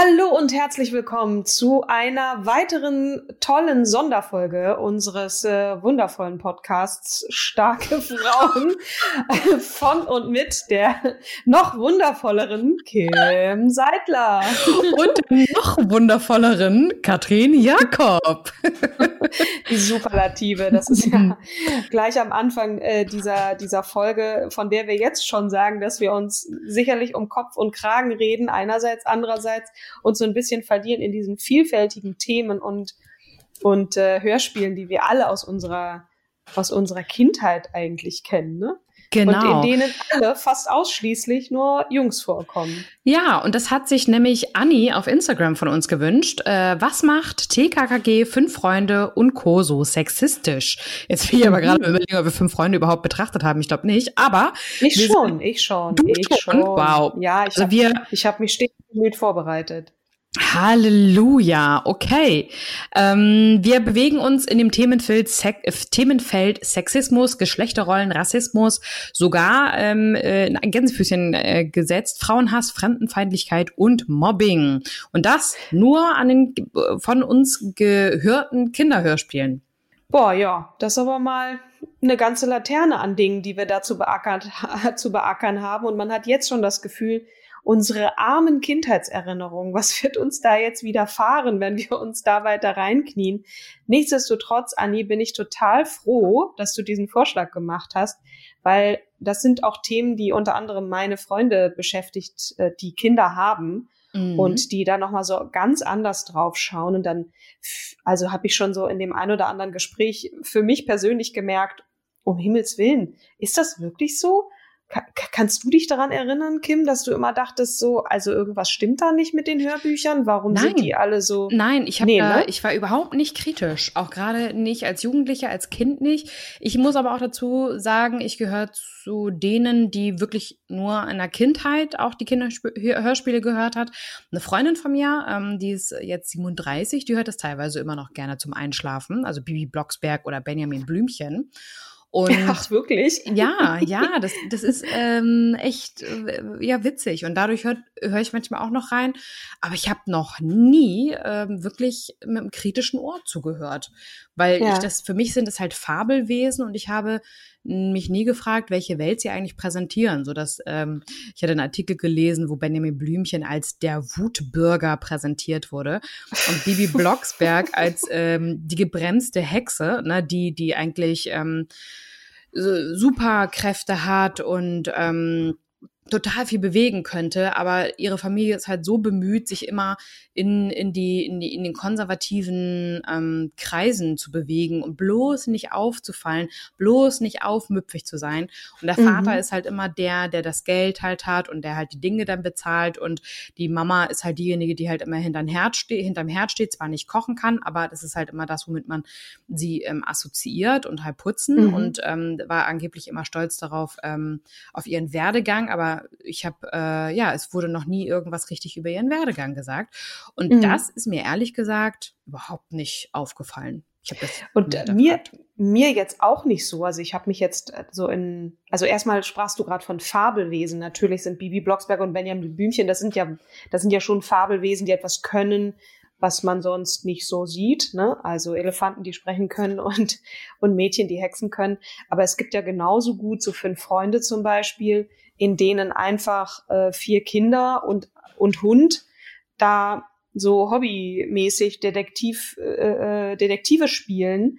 Hallo und herzlich willkommen zu einer weiteren tollen Sonderfolge unseres äh, wundervollen Podcasts Starke Frauen von und mit der noch wundervolleren Kim Seidler und noch wundervolleren Katrin Jakob. Die Superlative, das ist ja gleich am Anfang äh, dieser, dieser Folge, von der wir jetzt schon sagen, dass wir uns sicherlich um Kopf und Kragen reden, einerseits, andererseits uns so ein bisschen verlieren in diesen vielfältigen Themen und, und äh, Hörspielen, die wir alle aus unserer, aus unserer Kindheit eigentlich kennen. Ne? Genau. Und in denen alle fast ausschließlich nur Jungs vorkommen. Ja, und das hat sich nämlich Anni auf Instagram von uns gewünscht. Äh, was macht TKKG, Fünf Freunde und Co. so sexistisch? Jetzt will ich aber gerade überlegen, ob wir Fünf Freunde überhaupt betrachtet haben. Ich glaube nicht, aber. Ich schon, ich schon. Du ich schon? Wow. Ja, ich Also habe hab mich stets bemüht vorbereitet. Halleluja, okay. Ähm, wir bewegen uns in dem Themenfeld, Sek äh, Themenfeld Sexismus, Geschlechterrollen, Rassismus, sogar ähm, äh, in ein Gänsefüßchen äh, gesetzt, Frauenhass, Fremdenfeindlichkeit und Mobbing. Und das nur an den äh, von uns gehörten Kinderhörspielen. Boah, ja, das ist aber mal eine ganze Laterne an Dingen, die wir da zu beackern, zu beackern haben. Und man hat jetzt schon das Gefühl, unsere armen Kindheitserinnerungen, was wird uns da jetzt widerfahren, wenn wir uns da weiter reinknien? Nichtsdestotrotz, Anni, bin ich total froh, dass du diesen Vorschlag gemacht hast, weil das sind auch Themen, die unter anderem meine Freunde beschäftigt, äh, die Kinder haben Mhm. und die da noch mal so ganz anders drauf schauen und dann also habe ich schon so in dem ein oder anderen Gespräch für mich persönlich gemerkt um Himmels willen ist das wirklich so kannst du dich daran erinnern Kim dass du immer dachtest so also irgendwas stimmt da nicht mit den Hörbüchern warum Nein. sind die alle so Nein, ich habe, Nee, ne? ich war überhaupt nicht kritisch, auch gerade nicht als Jugendliche, als Kind nicht. Ich muss aber auch dazu sagen, ich gehöre zu denen, die wirklich nur in der Kindheit auch die Kinderhörspiele gehört hat. Eine Freundin von mir, ähm, die ist jetzt 37, die hört das teilweise immer noch gerne zum Einschlafen, also Bibi Blocksberg oder Benjamin Blümchen. Und ach wirklich ja, ja, das, das ist ähm, echt äh, ja witzig und dadurch höre hör ich manchmal auch noch rein. Aber ich habe noch nie ähm, wirklich mit einem kritischen Ohr zugehört, weil Ja. ich das für mich sind das halt Fabelwesen und ich habe mich nie gefragt, welche Welt sie eigentlich präsentieren, so dass ähm, ich hatte einen Artikel gelesen, wo Benjamin Blümchen als der Wutbürger präsentiert wurde und Bibi Blocksberg als ähm, die gebremste Hexe, ne, die die eigentlich ähm, Superkräfte hat und ähm, total viel bewegen könnte, aber ihre Familie ist halt so bemüht, sich immer in, in, die, in, die, in den konservativen ähm, Kreisen zu bewegen und bloß nicht aufzufallen, bloß nicht aufmüpfig zu sein. Und der Mhm. Vater ist halt immer der, der das Geld halt hat und der halt die Dinge dann bezahlt und die Mama ist halt diejenige, die halt immer hinterm Herd, ste hinterm Herd steht, zwar nicht kochen kann, aber das ist halt immer das, womit man sie ähm, assoziiert und halt putzen Mhm. und ähm, war angeblich immer stolz darauf, ähm, auf ihren Werdegang, aber ich habe, äh, ja, es wurde noch nie irgendwas richtig über ihren Werdegang gesagt. Und Mhm. das ist mir ehrlich gesagt überhaupt nicht aufgefallen. Und äh, mir, mir jetzt auch nicht so. Also ich habe mich jetzt äh, so in, also erstmal sprachst du gerade von Fabelwesen. Natürlich sind Bibi Blocksberg und Benjamin Blümchen, das sind ja, das sind ja schon Fabelwesen, die etwas können, was man sonst nicht so sieht. Ne? Also Elefanten, die sprechen können und, und Mädchen, die hexen können. Aber es gibt ja genauso gut so fünf Freunde zum Beispiel, in denen einfach äh, vier Kinder und, und Hund da so hobbymäßig Detektiv, äh, äh Detektive spielen.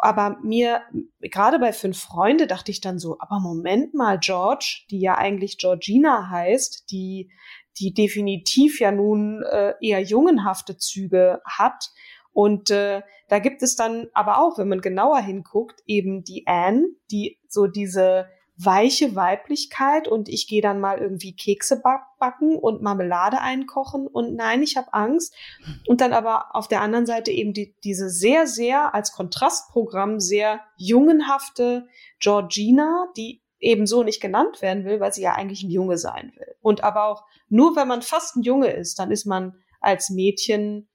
Aber mir, gerade bei fünf Freunde, dachte ich dann so, aber Moment mal, George, die ja eigentlich Georgina heißt, die die definitiv ja nun äh, eher jungenhafte Züge hat. Und äh, da gibt es dann aber auch, wenn man genauer hinguckt, eben die Anne, die so diese weiche Weiblichkeit und ich gehe dann mal irgendwie Kekse backen und Marmelade einkochen und nein, ich habe Angst. Und dann aber auf der anderen Seite eben die, diese sehr, sehr als Kontrastprogramm sehr jungenhafte Georgina, die ebenso nicht genannt werden will, weil sie ja eigentlich ein Junge sein will. Und aber auch nur wenn man fast ein Junge ist, dann ist man als Mädchen,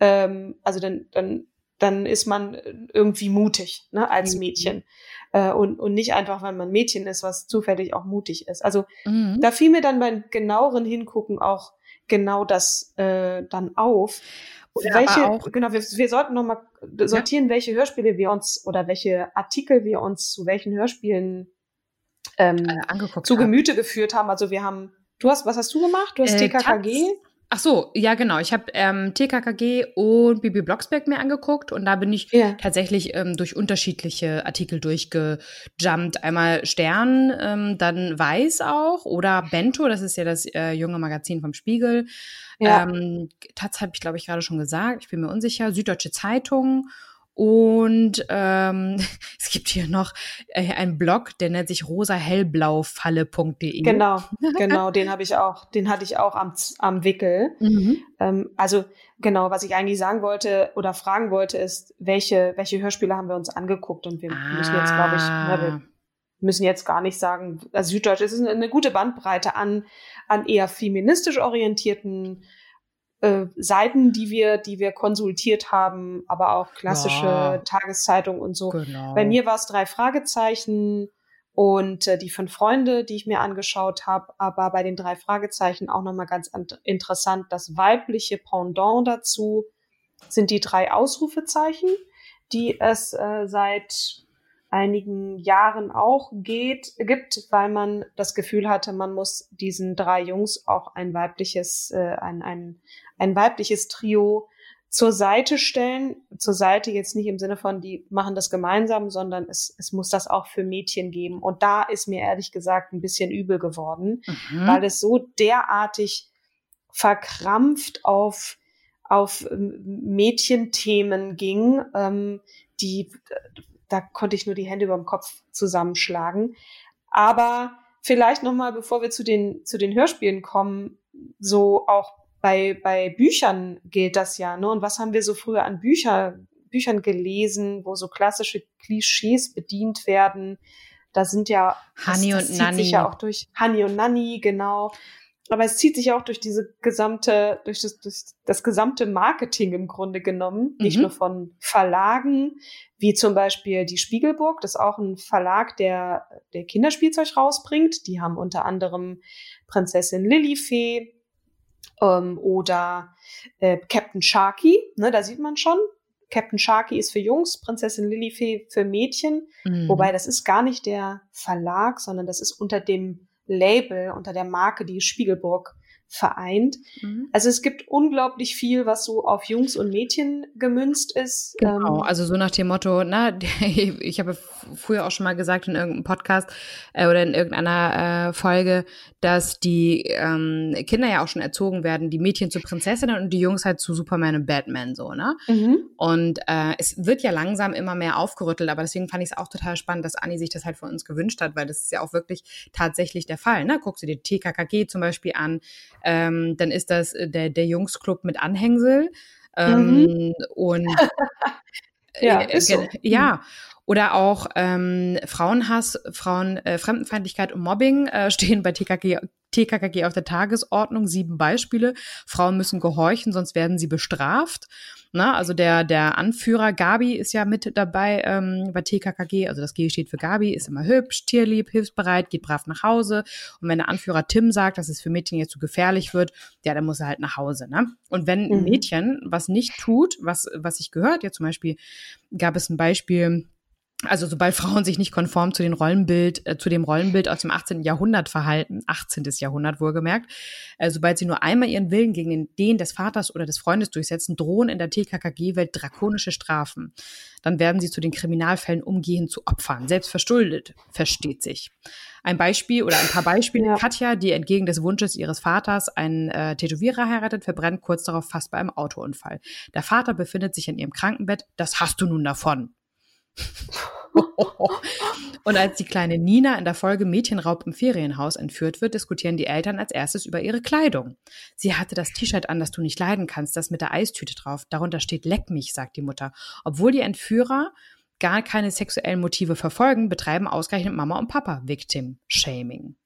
ähm, also dann, dann, dann ist man irgendwie mutig, ne, als mhm. Mädchen. Äh, und, und nicht einfach, weil man Mädchen ist, was zufällig auch mutig ist. Also mhm. da fiel mir dann beim genaueren Hingucken auch genau das äh, dann auf. Ja, welche, auch, genau, wir, wir sollten noch mal sortieren, ja. welche Hörspiele wir uns oder welche Artikel wir uns zu welchen Hörspielen ähm, äh, zu Gemüte haben. geführt haben. Also wir haben Du hast, was hast du gemacht? Du hast äh, TKKG? Ach so, ja genau. Ich habe ähm, TKKG und Bibi Blocksberg mir angeguckt und da bin ich yeah. tatsächlich ähm, durch unterschiedliche Artikel durchgejumpt. Einmal Stern, ähm, dann Weiß auch oder Bento, das ist ja das äh, junge Magazin vom Spiegel. Ja. Ähm, Taz habe ich glaube ich gerade schon gesagt. Ich bin mir unsicher. Süddeutsche Zeitung und ähm, es gibt hier noch äh, einen Blog, der nennt sich rosahellblaufalle.de. Genau, genau, den habe ich auch, den hatte ich auch am, am Wickel. Mhm. Ähm, also genau, was ich eigentlich sagen wollte oder fragen wollte, ist, welche, welche Hörspiele haben wir uns angeguckt? Und wir ah. müssen jetzt, glaube ich, na, wir ah. müssen jetzt gar nicht sagen, also Süddeutsch ist eine, eine gute Bandbreite an, an eher feministisch orientierten äh, Seiten, die wir, die wir konsultiert haben, aber auch klassische ja. Tageszeitungen und so. Genau. Bei mir war es drei Fragezeichen und äh, die fünf Freunde, die ich mir angeschaut habe, aber bei den drei Fragezeichen auch nochmal ganz interessant, das weibliche Pendant dazu sind die drei Ausrufezeichen, die es äh, seit einigen Jahren auch geht, gibt, weil man das Gefühl hatte, man muss diesen drei Jungs auch ein weibliches, äh, ein, ein, ein weibliches Trio zur Seite stellen. Zur Seite jetzt nicht im Sinne von, die machen das gemeinsam, sondern es, es muss das auch für Mädchen geben. Und da ist mir ehrlich gesagt ein bisschen übel geworden, mhm. weil es so derartig verkrampft auf, auf Mädchenthemen ging, ähm, die da konnte ich nur die Hände über dem Kopf zusammenschlagen. Aber vielleicht noch mal, bevor wir zu den zu den Hörspielen kommen, so auch bei bei Büchern gilt das ja. Ne? Und was haben wir so früher an Bücher Büchern gelesen, wo so klassische Klischees bedient werden? Da sind ja Honey das, das und zieht sich ja auch durch Honey und Nanny genau. Aber es zieht sich auch durch diese gesamte, durch das, durch das gesamte Marketing im Grunde genommen, mhm. nicht nur von Verlagen, wie zum Beispiel die Spiegelburg, das ist auch ein Verlag, der, der Kinderspielzeug rausbringt. Die haben unter anderem Prinzessin Lilifee ähm, oder äh, Captain Sharky, ne, da sieht man schon. Captain Sharky ist für Jungs, Prinzessin Lilifee für Mädchen. Mhm. Wobei das ist gar nicht der Verlag, sondern das ist unter dem Label, unter der Marke, die Spiegelburg vereint. Mhm. Also es gibt unglaublich viel, was so auf Jungs und Mädchen gemünzt ist. Genau, ähm, also so nach dem Motto, na, ich habe früher auch schon mal gesagt in irgendeinem Podcast äh, oder in irgendeiner äh, Folge, dass die ähm, Kinder ja auch schon erzogen werden, die Mädchen zu Prinzessinnen und die Jungs halt zu Superman und Batman so, ne? Mhm. Und äh, es wird ja langsam immer mehr aufgerüttelt, aber deswegen fand ich es auch total spannend, dass Anni sich das halt von uns gewünscht hat, weil das ist ja auch wirklich tatsächlich der Fall, ne? Guckst du dir TKKG zum Beispiel an, ähm, dann ist das äh, der, der Jungsclub mit Anhängsel. Ähm, mhm. Und ja, äh, so. ja. Oder auch ähm, Frauenhass, Frauen, äh, Fremdenfeindlichkeit und Mobbing äh, stehen bei TKG, TKKG auf der Tagesordnung, sieben Beispiele. Frauen müssen gehorchen, sonst werden sie bestraft. Na, also der, der Anführer Gabi ist ja mit dabei ähm, bei TKKG, also das G steht für Gabi, ist immer hübsch, tierlieb, hilfsbereit, geht brav nach Hause. Und wenn der Anführer Tim sagt, dass es für Mädchen jetzt zu gefährlich wird, ja, dann muss er halt nach Hause. Ne? Und wenn ein mhm. Mädchen was nicht tut, was, was ich gehört, ja zum Beispiel gab es ein Beispiel, also sobald Frauen sich nicht konform zu, den Rollenbild, äh, zu dem Rollenbild aus dem 18. Jahrhundert verhalten, 18. Jahrhundert wohlgemerkt, äh, sobald sie nur einmal ihren Willen gegen den, den des Vaters oder des Freundes durchsetzen, drohen in der TKKG-Welt drakonische Strafen. Dann werden sie zu den Kriminalfällen umgehend zu Opfern, selbst verschuldet, versteht sich. Ein Beispiel oder ein paar Beispiele. Ja. Katja, die entgegen des Wunsches ihres Vaters einen äh, Tätowierer heiratet, verbrennt kurz darauf fast bei einem Autounfall. Der Vater befindet sich in ihrem Krankenbett. Das hast du nun davon. Und als die kleine Nina in der Folge Mädchenraub im Ferienhaus entführt wird, diskutieren die Eltern als erstes über ihre Kleidung. Sie hatte das T-Shirt an, das du nicht leiden kannst, das mit der Eistüte drauf. Darunter steht Leck mich, sagt die Mutter. Obwohl die Entführer gar keine sexuellen Motive verfolgen, betreiben ausgerechnet Mama und Papa Victim Shaming.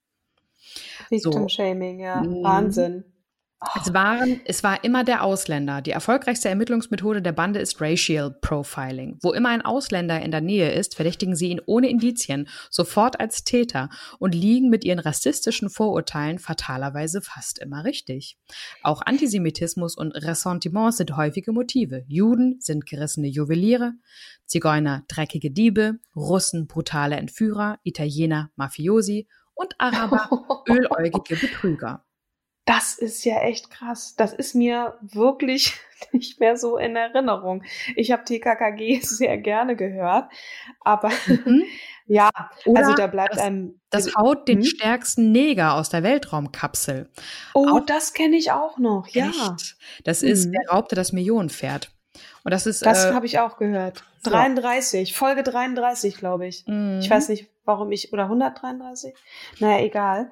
Victim Shaming, so. ja. Mhm. Wahnsinn. Es, waren, es war immer der Ausländer. Die erfolgreichste Ermittlungsmethode der Bande ist Racial Profiling. Wo immer ein Ausländer in der Nähe ist, verdächtigen sie ihn ohne Indizien sofort als Täter und liegen mit ihren rassistischen Vorurteilen fatalerweise fast immer richtig. Auch Antisemitismus und Ressentiment sind häufige Motive. Juden sind gerissene Juweliere, Zigeuner dreckige Diebe, Russen brutale Entführer, Italiener Mafiosi und Araber öläugige Betrüger das ist ja echt krass. Das ist mir wirklich nicht mehr so in Erinnerung. Ich habe TKKG sehr gerne gehört, aber mhm. ja, Oder also da bleibt das, einem. Das haut den hm? stärksten Neger aus der Weltraumkapsel. Oh, auch, das kenne ich auch noch, ja. Echt? Das mhm. ist, der raubte das Millionenpferd. Und das ist. Das äh, habe ich auch gehört. 33, so. Folge 33, glaube ich. Mhm. Ich weiß nicht, warum ich, oder 133? Naja, egal.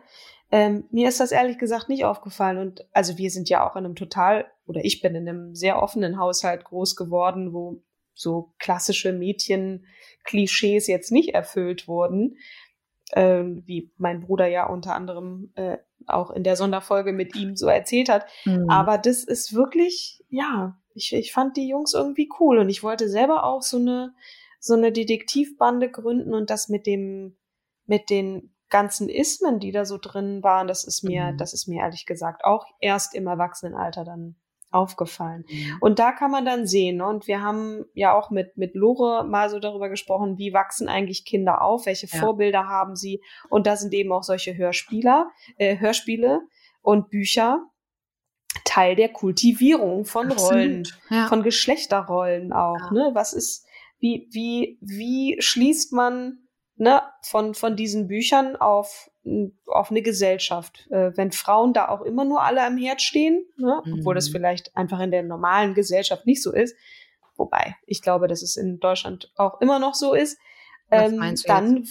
Ähm, mir ist das ehrlich gesagt nicht aufgefallen. Und also wir sind ja auch in einem total, oder ich bin in einem sehr offenen Haushalt groß geworden, wo so klassische Mädchen-Klischees jetzt nicht erfüllt wurden. Ähm, wie mein Bruder ja unter anderem äh, auch in der Sonderfolge mit ihm so erzählt hat. Mhm. Aber das ist wirklich, ja, ich, ich fand die Jungs irgendwie cool und ich wollte selber auch so eine, so eine Detektivbande gründen und das mit dem, mit den ganzen Ismen, die da so drin waren, das ist mir, mhm. das ist mir ehrlich gesagt auch erst im Erwachsenenalter dann aufgefallen. Mhm. Und da kann man dann sehen, ne? und wir haben ja auch mit, mit Lore mal so darüber gesprochen, wie wachsen eigentlich Kinder auf, welche ja. Vorbilder haben sie. Und da sind eben auch solche Hörspieler, äh, Hörspiele und Bücher Teil der Kultivierung von Absolut. Rollen, ja. von Geschlechterrollen auch. Ja. Ne? Was ist, wie, wie, wie schließt man ne, von, von diesen Büchern auf, auf eine Gesellschaft. Äh, wenn Frauen da auch immer nur alle am Herd stehen, ne, mhm. obwohl das mhm. vielleicht einfach in der normalen Gesellschaft nicht so ist, wobei ich glaube, dass es in Deutschland auch immer noch so ist, ähm, dann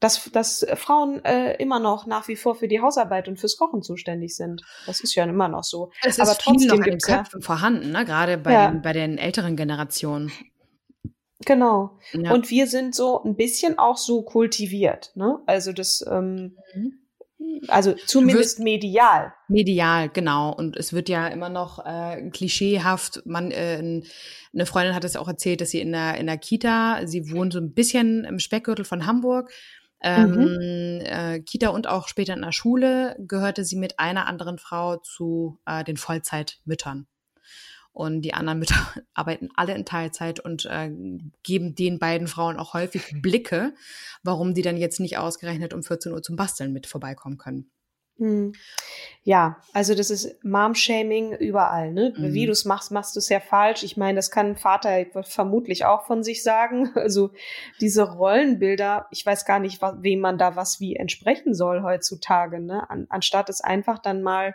dass, dass Frauen äh, immer noch nach wie vor für die Hausarbeit und fürs Kochen zuständig sind. Das ist ja immer noch so. Es Aber ist trotzdem noch in den Köpfen ja, vorhanden, ne? gerade bei, ja. den, bei den älteren Generationen. Genau. Ja. Und wir sind so ein bisschen auch so kultiviert, ne? Also das, ähm, mhm. also zumindest medial. Medial, genau. Und es wird ja immer noch äh, klischeehaft. Man, äh, eine Freundin hat es auch erzählt, dass sie in der in der Kita, sie wohnt so ein bisschen im Speckgürtel von Hamburg. Ähm, mhm. äh, Kita und auch später in der Schule gehörte sie mit einer anderen Frau zu äh, den Vollzeitmüttern und die anderen Mütter arbeiten alle in Teilzeit und äh, geben den beiden Frauen auch häufig Blicke, warum die dann jetzt nicht ausgerechnet um 14 Uhr zum Basteln mit vorbeikommen können. Hm. Ja, also das ist Mom-Shaming überall. Ne? Mhm. Wie du es machst, machst du es ja falsch. Ich meine, das kann ein Vater vermutlich auch von sich sagen. Also diese Rollenbilder, ich weiß gar nicht, wem man da was wie entsprechen soll heutzutage. Ne? An, anstatt es einfach dann mal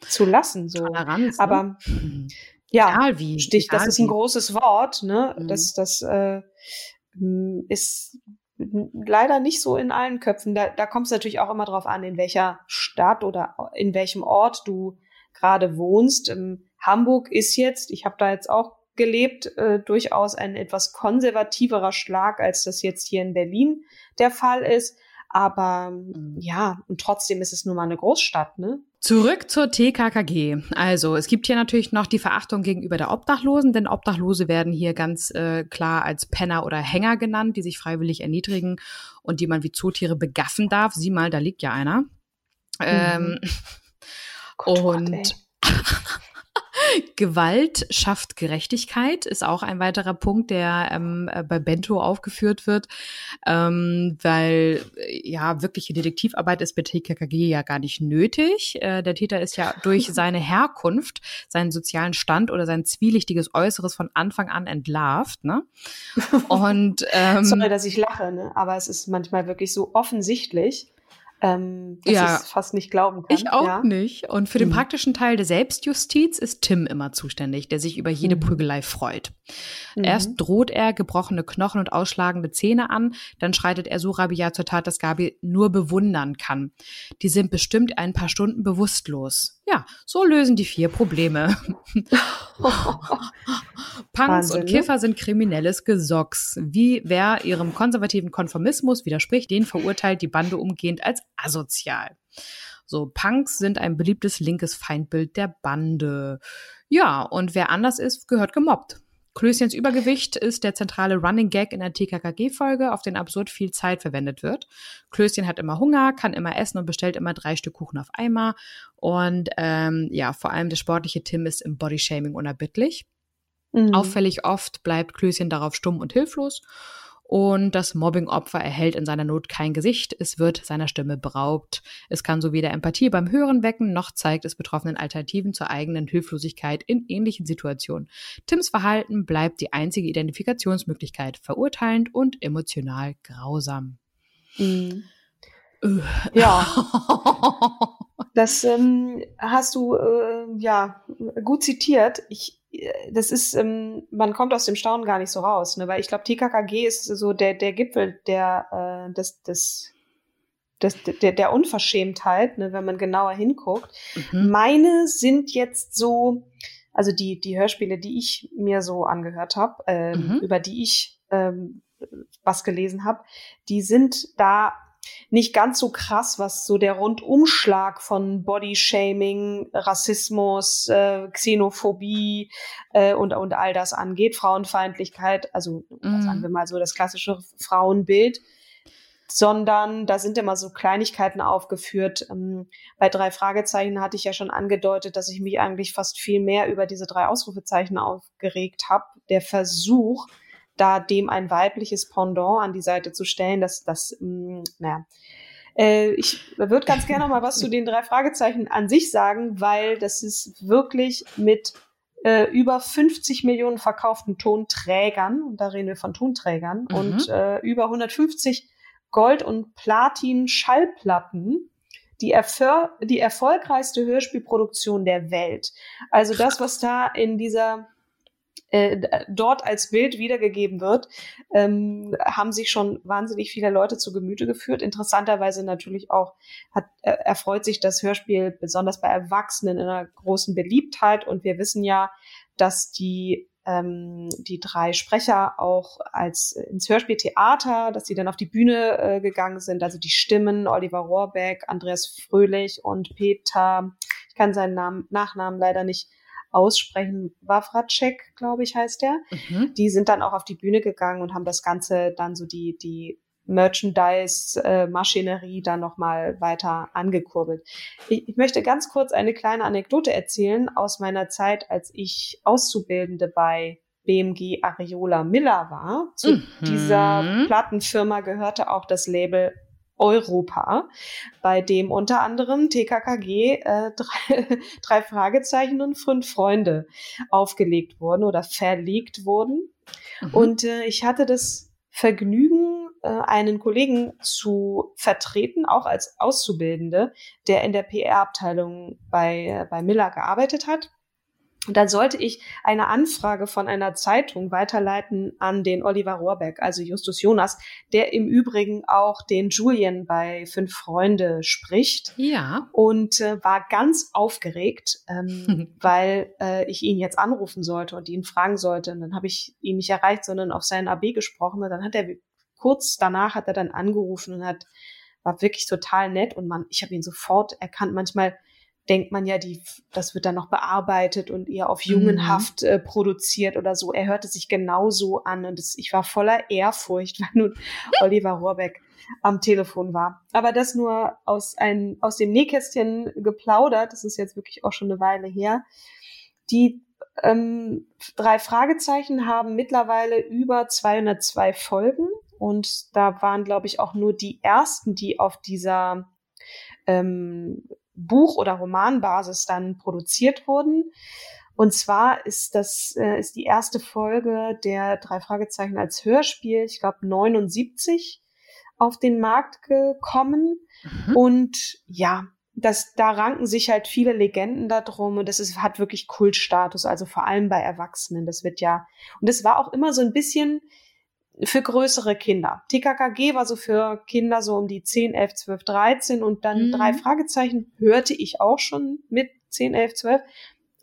zu lassen. So. Toleranz, ne? Aber mhm. Ja, egal wie. Stich, egal das ist ein großes Wort, ne? Mhm. Das, das äh, ist leider nicht so in allen Köpfen. Da, da kommt es natürlich auch immer drauf an, in welcher Stadt oder in welchem Ort du gerade wohnst. Ähm, Hamburg ist jetzt, ich habe da jetzt auch gelebt, äh, durchaus ein etwas konservativerer Schlag, als das jetzt hier in Berlin der Fall ist. Aber mhm. ja, und trotzdem ist es nun mal eine Großstadt, ne? Zurück zur TKKG. Also es gibt hier natürlich noch die Verachtung gegenüber der Obdachlosen, denn Obdachlose werden hier ganz äh, klar als Penner oder Hänger genannt, die sich freiwillig erniedrigen und die man wie Zootiere begaffen darf. Sieh mal, da liegt ja einer. Mhm. Ähm, Gott, und Gewalt schafft Gerechtigkeit ist auch ein weiterer Punkt, der ähm, äh, bei Bento aufgeführt wird, ähm, weil äh, ja wirkliche Detektivarbeit ist bei TKKG ja gar nicht nötig. Äh, der Täter ist ja durch seine Herkunft, seinen sozialen Stand oder sein zwielichtiges Äußeres von Anfang an entlarvt. Ne? Und ähm, sorry, dass ich lache, ne? aber es ist manchmal wirklich so offensichtlich ähm, dass ja. ich es fast nicht glauben kann. Ich auch ja. nicht. Und für den mhm. praktischen Teil der Selbstjustiz ist Tim immer zuständig, der sich über jede mhm. Prügelei freut. Mhm. Erst droht er gebrochene Knochen und ausschlagende Zähne an, dann schreitet er so rabiat zur Tat, dass Gabi nur bewundern kann. Die sind bestimmt ein paar Stunden bewusstlos. Ja, so lösen die vier Probleme. Punks Wahnsinn, und ne? Kiffer sind kriminelles Gesocks. Wie wer ihrem konservativen Konformismus widerspricht, den verurteilt die Bande umgehend als asozial. So, Punks sind ein beliebtes linkes Feindbild der Bande. Ja, und wer anders ist, gehört gemobbt. Klößchens Übergewicht ist der zentrale Running Gag in der TKKG-Folge, auf den absurd viel Zeit verwendet wird. Klößchen hat immer Hunger, kann immer essen und bestellt immer drei Stück Kuchen auf einmal. Und ähm, ja, vor allem der sportliche Tim ist im Bodyshaming unerbittlich. Mhm. Auffällig oft bleibt Klößchen darauf stumm und hilflos und das Mobbing-Opfer erhält in seiner Not kein Gesicht, es wird seiner Stimme beraubt. Es kann so weder Empathie beim Hören wecken, noch zeigt es Betroffenen Alternativen zur eigenen Hilflosigkeit in ähnlichen Situationen. Tims Verhalten bleibt die einzige Identifikationsmöglichkeit, verurteilend und emotional grausam. Mhm. Ja. das ähm, hast du äh, ja gut zitiert. Ich das ist, ähm, man kommt aus dem Staunen gar nicht so raus, ne? weil ich glaube, TKKG ist so der, der Gipfel der, äh, des, des, des, der, der Unverschämtheit, ne? wenn man genauer hinguckt. Mhm. Meine sind jetzt so, also die, die Hörspiele, die ich mir so angehört habe, äh, mhm. über die ich ähm, was gelesen habe, die sind da nicht ganz so krass, was so der Rundumschlag von Bodyshaming, Rassismus, äh, Xenophobie äh, und, und all das angeht, Frauenfeindlichkeit, also mm. sagen wir mal so das klassische Frauenbild sondern da sind immer so Kleinigkeiten aufgeführt. Ähm, bei drei Fragezeichen hatte ich ja schon angedeutet, dass ich mich eigentlich fast viel mehr über diese drei Ausrufezeichen aufgeregt habe. Der Versuch, da dem ein weibliches Pendant an die Seite zu stellen, das, das, mm, naja. Äh, ich würde ganz gerne noch mal was zu den drei Fragezeichen an sich sagen, weil das ist wirklich mit äh, über 50 Millionen verkauften Tonträgern, und da reden wir von Tonträgern, mhm. und äh, über 150 Gold- und Platin-Schallplatten die, erfol die erfolgreichste Hörspielproduktion der Welt. Also das, was da in dieser äh, dort als Bild wiedergegeben wird, ähm, haben sich schon wahnsinnig viele Leute zu Gemüte geführt. Interessanterweise natürlich auch hat, äh, erfreut sich das Hörspiel besonders bei Erwachsenen in einer großen Beliebtheit. Und wir wissen ja, dass die ähm, die drei Sprecher auch als ins Hörspieltheater, dass sie dann auf die Bühne äh, gegangen sind, also die Stimmen, Oliver Rohrbeck, Andreas Fröhlich und Peter, ich kann seinen Namen, Nachnamen leider nicht aussprechen. Wawracek, glaube ich, heißt der. Mhm. Die sind dann auch auf die Bühne gegangen und haben das Ganze dann so die, die Merchandise-Maschinerie äh, dann nochmal weiter angekurbelt. Ich, ich, möchte ganz kurz eine kleine Anekdote erzählen aus meiner Zeit, als ich Auszubildende bei BMG Ariola Miller war. Zu mhm. dieser Plattenfirma gehörte auch das Label Europa, bei dem unter anderem TKKG äh, drei, drei Fragezeichen und fünf Freunde aufgelegt wurden oder verlegt wurden. Mhm. Und äh, ich hatte das Vergnügen, äh, einen Kollegen zu vertreten, auch als Auszubildende, der in der PR-Abteilung bei, äh, bei Miller gearbeitet hat. Und dann sollte ich eine Anfrage von einer Zeitung weiterleiten an den Oliver Rohrbeck, also Justus Jonas, der im Übrigen auch den Julian bei Fünf Freunde spricht. Ja. Und äh, war ganz aufgeregt, ähm, weil äh, ich ihn jetzt anrufen sollte und ihn fragen sollte. Und dann habe ich ihn nicht erreicht, sondern auf seinen AB gesprochen. Und dann hat er kurz danach hat er dann angerufen und hat war wirklich total nett und man, ich habe ihn sofort erkannt. Manchmal denkt man ja, die, das wird dann noch bearbeitet und eher auf Jungenhaft mhm. äh, produziert oder so. Er hörte sich genauso an und das, ich war voller Ehrfurcht, weil nun Oliver Rohrbeck am Telefon war. Aber das nur aus, ein, aus dem Nähkästchen geplaudert, das ist jetzt wirklich auch schon eine Weile her. Die ähm, drei Fragezeichen haben mittlerweile über 202 Folgen und da waren, glaube ich, auch nur die ersten, die auf dieser ähm, Buch- oder Romanbasis dann produziert wurden. Und zwar ist das äh, ist die erste Folge der drei Fragezeichen als Hörspiel, ich glaube 79 auf den Markt gekommen. Mhm. Und ja, das, da ranken sich halt viele Legenden darum und das ist, hat wirklich Kultstatus, also vor allem bei Erwachsenen. Das wird ja, und es war auch immer so ein bisschen für größere Kinder. TKKG war so für Kinder so um die 10, 11, 12, 13 und dann mhm. drei Fragezeichen hörte ich auch schon mit 10, 11, 12.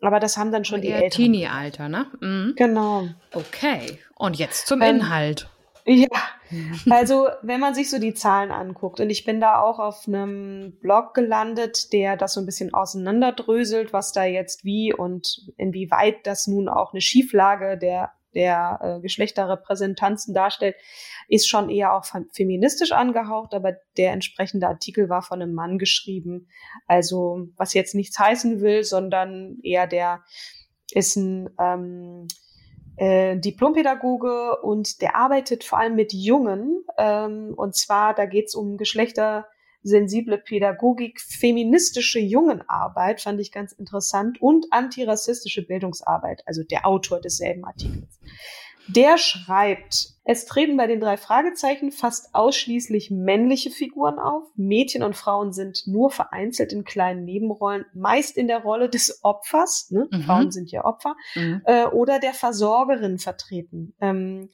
Aber das haben dann schon und die Eltern. Teenie-Alter, ne? Mhm. Genau. Okay. Und jetzt zum ähm, Inhalt. Ja, also wenn man sich so die Zahlen anguckt und ich bin da auch auf einem Blog gelandet, der das so ein bisschen auseinanderdröselt, was da jetzt wie und inwieweit das nun auch eine Schieflage der der äh, Geschlechterrepräsentanzen darstellt, ist schon eher auch feministisch angehaucht, aber der entsprechende Artikel war von einem Mann geschrieben. Also was jetzt nichts heißen will, sondern eher der ist ein ähm, äh, Diplompädagoge und der arbeitet vor allem mit Jungen. Ähm, und zwar, da geht es um geschlechtersensible Pädagogik, feministische Jungenarbeit, fand ich ganz interessant, und antirassistische Bildungsarbeit, also der Autor desselben Artikels. Der schreibt, es treten bei den drei Fragezeichen fast ausschließlich männliche Figuren auf. Mädchen und Frauen sind nur vereinzelt in kleinen Nebenrollen, meist in der Rolle des Opfers. Ne? Mhm. Frauen sind ja Opfer. Mhm. Äh, oder der Versorgerin vertreten. Ähm,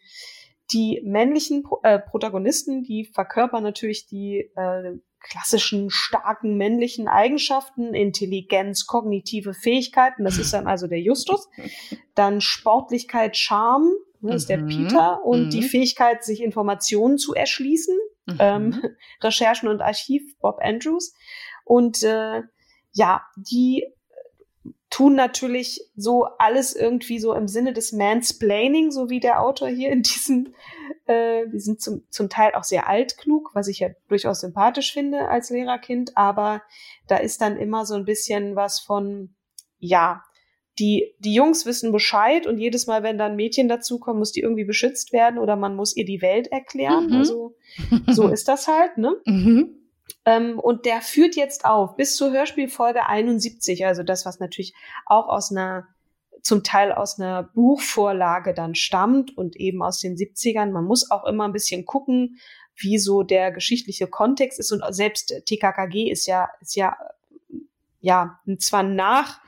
die männlichen äh, Protagonisten, die verkörpern natürlich die äh, klassischen starken männlichen Eigenschaften, Intelligenz, kognitive Fähigkeiten, das ist dann also der Justus, dann Sportlichkeit, Charme, ne, ist der mhm. Peter und mhm. die Fähigkeit, sich Informationen zu erschließen, mhm. ähm, Recherchen und Archiv, Bob Andrews. Und äh, ja, die tun natürlich so alles irgendwie so im Sinne des Mansplaining, so wie der Autor hier in diesem, äh, die sind zum, zum Teil auch sehr altklug, was ich ja durchaus sympathisch finde als Lehrerkind, aber da ist dann immer so ein bisschen was von, ja, die, die Jungs wissen Bescheid und jedes Mal, wenn dann Mädchen dazukommen, muss die irgendwie beschützt werden oder man muss ihr die Welt erklären. Mhm. Also so ist das halt, ne? Mhm. Ähm, und der führt jetzt auf bis zur Hörspielfolge 71, also das, was natürlich auch aus einer zum Teil aus einer Buchvorlage dann stammt und eben aus den 70ern. Man muss auch immer ein bisschen gucken, wie so der geschichtliche Kontext ist. Und selbst TKKG ist ja, ist ja, ja, zwar nach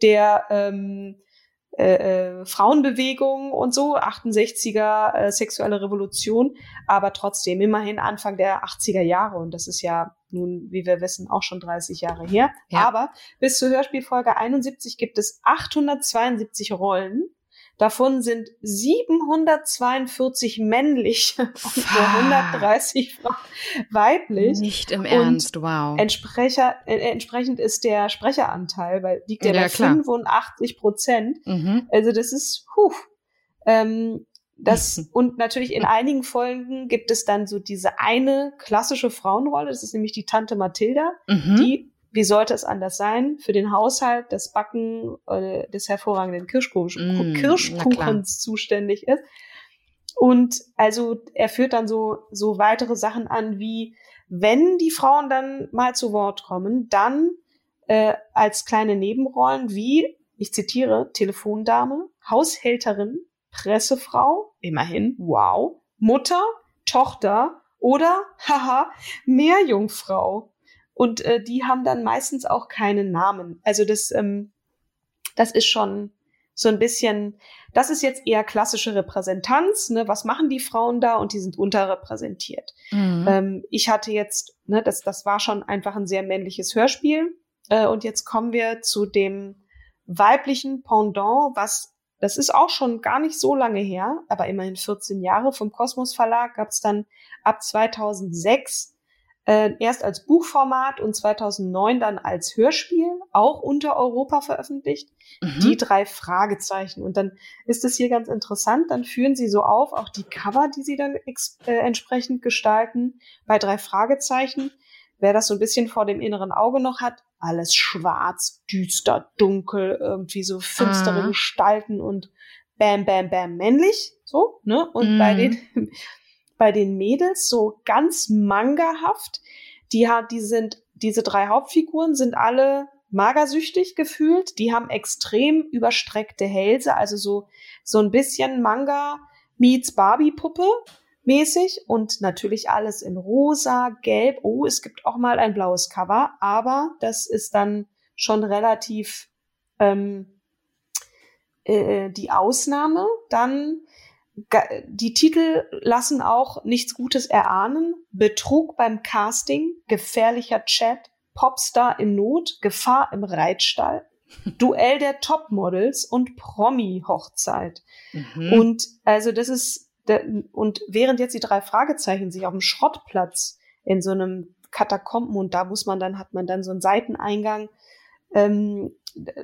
der ähm, äh, äh, Frauenbewegung und so, 68er äh, sexuelle Revolution, aber trotzdem immerhin Anfang der 80er Jahre und das ist ja nun, wie wir wissen, auch schon 30 Jahre her. Ja. Aber bis zur Hörspielfolge 71 gibt es 872 Rollen Davon sind 742 männlich und nur 130 weiblich. Nicht im Ernst, und wow. Entsprecher, äh, entsprechend ist der Sprecheranteil, weil liegt ja, ja bei klar. 85 Prozent. Mhm. Also das ist, huh. Ähm, das, und natürlich in einigen Folgen gibt es dann so diese eine klassische Frauenrolle, das ist nämlich die Tante Mathilda, mhm. die wie sollte es anders sein, für den Haushalt, das Backen äh, des hervorragenden Kirschkuchen, mm, Kirschkuchens zuständig ist. Und also er führt dann so, so weitere Sachen an, wie wenn die Frauen dann mal zu Wort kommen, dann äh, als kleine Nebenrollen wie, ich zitiere, Telefondame, Haushälterin, Pressefrau, immerhin, wow, Mutter, Tochter oder, haha, Meerjungfrau. Und äh, die haben dann meistens auch keinen Namen. Also das, ähm, das ist schon so ein bisschen, das ist jetzt eher klassische Repräsentanz. Ne? Was machen die Frauen da? Und die sind unterrepräsentiert. Mhm. Ähm, ich hatte jetzt, ne, das, das war schon einfach ein sehr männliches Hörspiel. Äh, und jetzt kommen wir zu dem weiblichen Pendant, was das ist auch schon gar nicht so lange her, aber immerhin 14 Jahre vom Kosmos Verlag gab es dann ab 2006 äh, erst als Buchformat und 2009 dann als Hörspiel, auch unter Europa veröffentlicht. Mhm. Die drei Fragezeichen. Und dann ist es hier ganz interessant, dann führen sie so auf, auch die Cover, die sie dann äh, entsprechend gestalten, bei drei Fragezeichen. Wer das so ein bisschen vor dem inneren Auge noch hat, alles schwarz, düster, dunkel, irgendwie so finstere ah. Gestalten und bam, bam, bam, männlich, so, ne? Und mm. bei mhm. den, bei den Mädels so ganz mangahaft. Die hat, die sind, diese drei Hauptfiguren sind alle magersüchtig gefühlt. Die haben extrem überstreckte Hälse, also so, so ein bisschen Manga meets Barbie-Puppe mäßig und natürlich alles in rosa, gelb. Oh, es gibt auch mal ein blaues Cover, aber das ist dann schon relativ ähm, äh, die Ausnahme. Dann die Titel lassen auch nichts Gutes erahnen. Betrug beim Casting, gefährlicher Chat, Popstar in Not, Gefahr im Reitstall, Duell der Topmodels und Promi-Hochzeit. Mhm. Und also das ist, und während jetzt die drei Fragezeichen sich auf dem Schrottplatz in so einem Katakomben und da muss man dann, hat man dann so einen Seiteneingang, ähm,